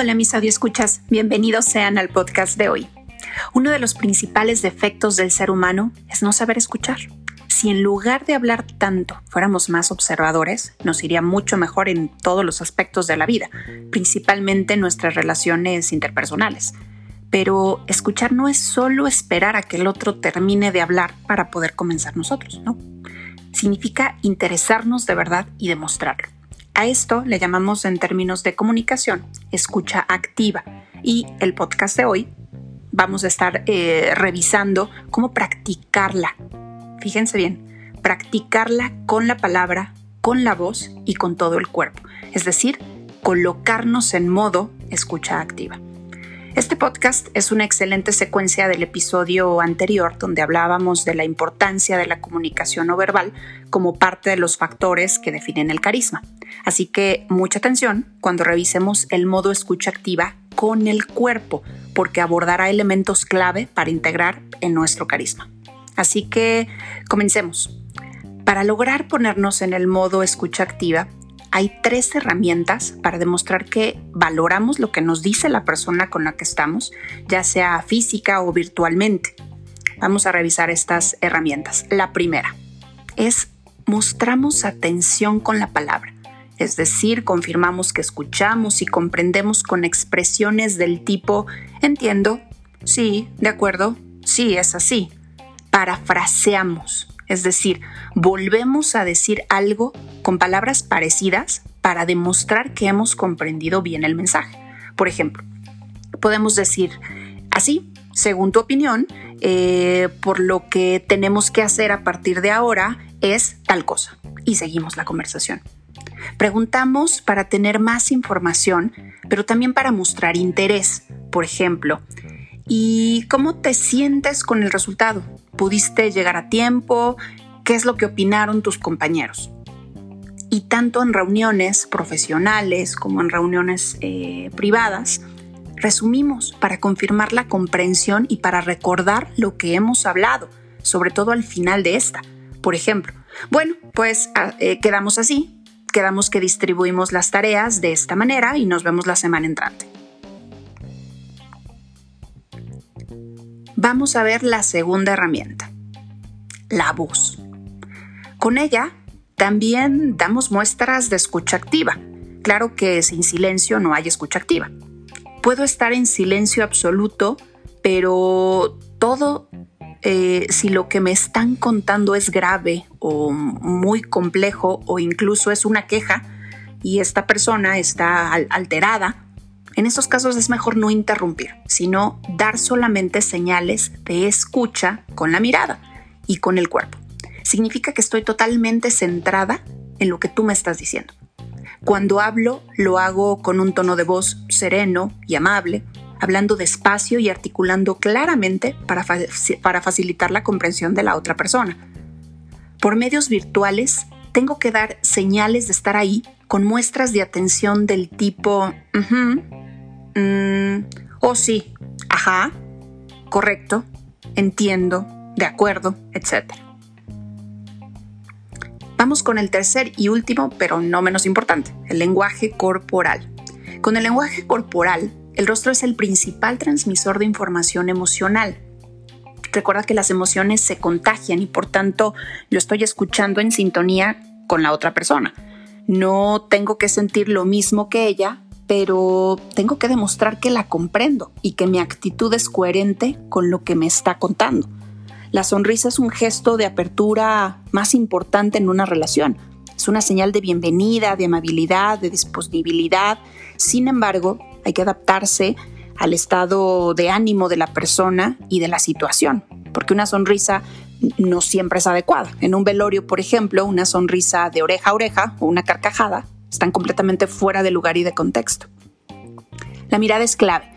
Hola mis escuchas, bienvenidos sean al podcast de hoy. Uno de los principales defectos del ser humano es no saber escuchar. Si en lugar de hablar tanto fuéramos más observadores, nos iría mucho mejor en todos los aspectos de la vida, principalmente en nuestras relaciones interpersonales. Pero escuchar no es solo esperar a que el otro termine de hablar para poder comenzar nosotros, ¿no? Significa interesarnos de verdad y demostrarlo. A esto le llamamos en términos de comunicación escucha activa y el podcast de hoy vamos a estar eh, revisando cómo practicarla. Fíjense bien, practicarla con la palabra, con la voz y con todo el cuerpo. Es decir, colocarnos en modo escucha activa. Este podcast es una excelente secuencia del episodio anterior donde hablábamos de la importancia de la comunicación no verbal como parte de los factores que definen el carisma. Así que mucha atención cuando revisemos el modo escucha activa con el cuerpo, porque abordará elementos clave para integrar en nuestro carisma. Así que comencemos. Para lograr ponernos en el modo escucha activa, hay tres herramientas para demostrar que valoramos lo que nos dice la persona con la que estamos, ya sea física o virtualmente. Vamos a revisar estas herramientas. La primera es mostramos atención con la palabra, es decir, confirmamos que escuchamos y comprendemos con expresiones del tipo entiendo, sí, de acuerdo, sí, es así. Parafraseamos, es decir, volvemos a decir algo con palabras parecidas para demostrar que hemos comprendido bien el mensaje. Por ejemplo, podemos decir así, según tu opinión, eh, por lo que tenemos que hacer a partir de ahora es tal cosa. Y seguimos la conversación. Preguntamos para tener más información, pero también para mostrar interés. Por ejemplo, ¿y cómo te sientes con el resultado? ¿Pudiste llegar a tiempo? ¿Qué es lo que opinaron tus compañeros? Y tanto en reuniones profesionales como en reuniones eh, privadas, resumimos para confirmar la comprensión y para recordar lo que hemos hablado, sobre todo al final de esta. Por ejemplo, bueno, pues ah, eh, quedamos así, quedamos que distribuimos las tareas de esta manera y nos vemos la semana entrante. Vamos a ver la segunda herramienta, la voz. Con ella también damos muestras de escucha activa. Claro que sin silencio no hay escucha activa. Puedo estar en silencio absoluto, pero todo, eh, si lo que me están contando es grave o muy complejo o incluso es una queja y esta persona está alterada, en estos casos es mejor no interrumpir, sino dar solamente señales de escucha con la mirada y con el cuerpo. Significa que estoy totalmente centrada en lo que tú me estás diciendo. Cuando hablo, lo hago con un tono de voz sereno y amable, hablando despacio y articulando claramente para, facilitar la comprensión de la otra persona. Por medios virtuales, tengo que dar señales de estar ahí con muestras de atención del tipo, Mm, oh sí, ajá, correcto, entiendo, de acuerdo, etc. Vamos con el tercer y último, pero no menos importante, el lenguaje corporal. Con el lenguaje corporal, el rostro es el principal transmisor de información emocional. Recuerda que las emociones se contagian y por tanto yo estoy escuchando en sintonía con la otra persona. No tengo que sentir lo mismo que ella pero tengo que demostrar que la comprendo y que mi actitud es coherente con lo que me está contando. La sonrisa es un gesto de apertura más importante en una relación. Es una señal de bienvenida, de amabilidad, de disponibilidad. Sin embargo, hay que adaptarse al estado de ánimo de la persona y de la situación, porque una sonrisa no siempre es adecuada. En un velorio, por ejemplo, una sonrisa de oreja a oreja o una carcajada están completamente fuera de lugar y de contexto. La mirada es clave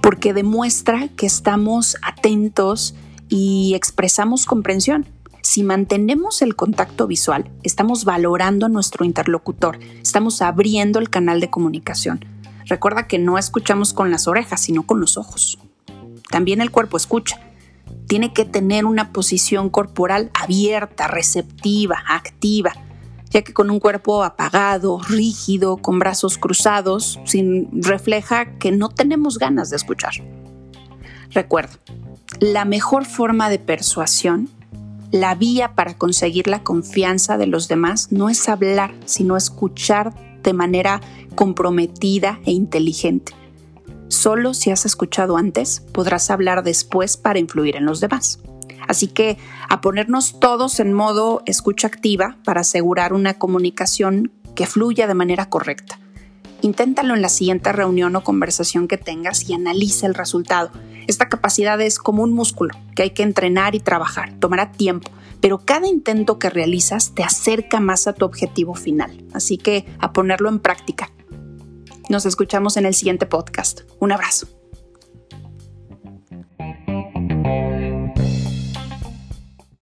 porque demuestra que estamos atentos y expresamos comprensión. Si mantenemos el contacto visual, estamos valorando a nuestro interlocutor, estamos abriendo el canal de comunicación. Recuerda que no escuchamos con las orejas, sino con los ojos. También el cuerpo escucha. Tiene que tener una posición corporal abierta, receptiva, activa ya que con un cuerpo apagado, rígido, con brazos cruzados, sin, refleja que no tenemos ganas de escuchar. Recuerda, la mejor forma de persuasión, la vía para conseguir la confianza de los demás, no es hablar, sino escuchar de manera comprometida e inteligente. Solo si has escuchado antes, podrás hablar después para influir en los demás. Así que a ponernos todos en modo escucha activa para asegurar una comunicación que fluya de manera correcta. Inténtalo en la siguiente reunión o conversación que tengas y analiza el resultado. Esta capacidad es como un músculo que hay que entrenar y trabajar. Tomará tiempo, pero cada intento que realizas te acerca más a tu objetivo final. Así que a ponerlo en práctica. Nos escuchamos en el siguiente podcast. Un abrazo.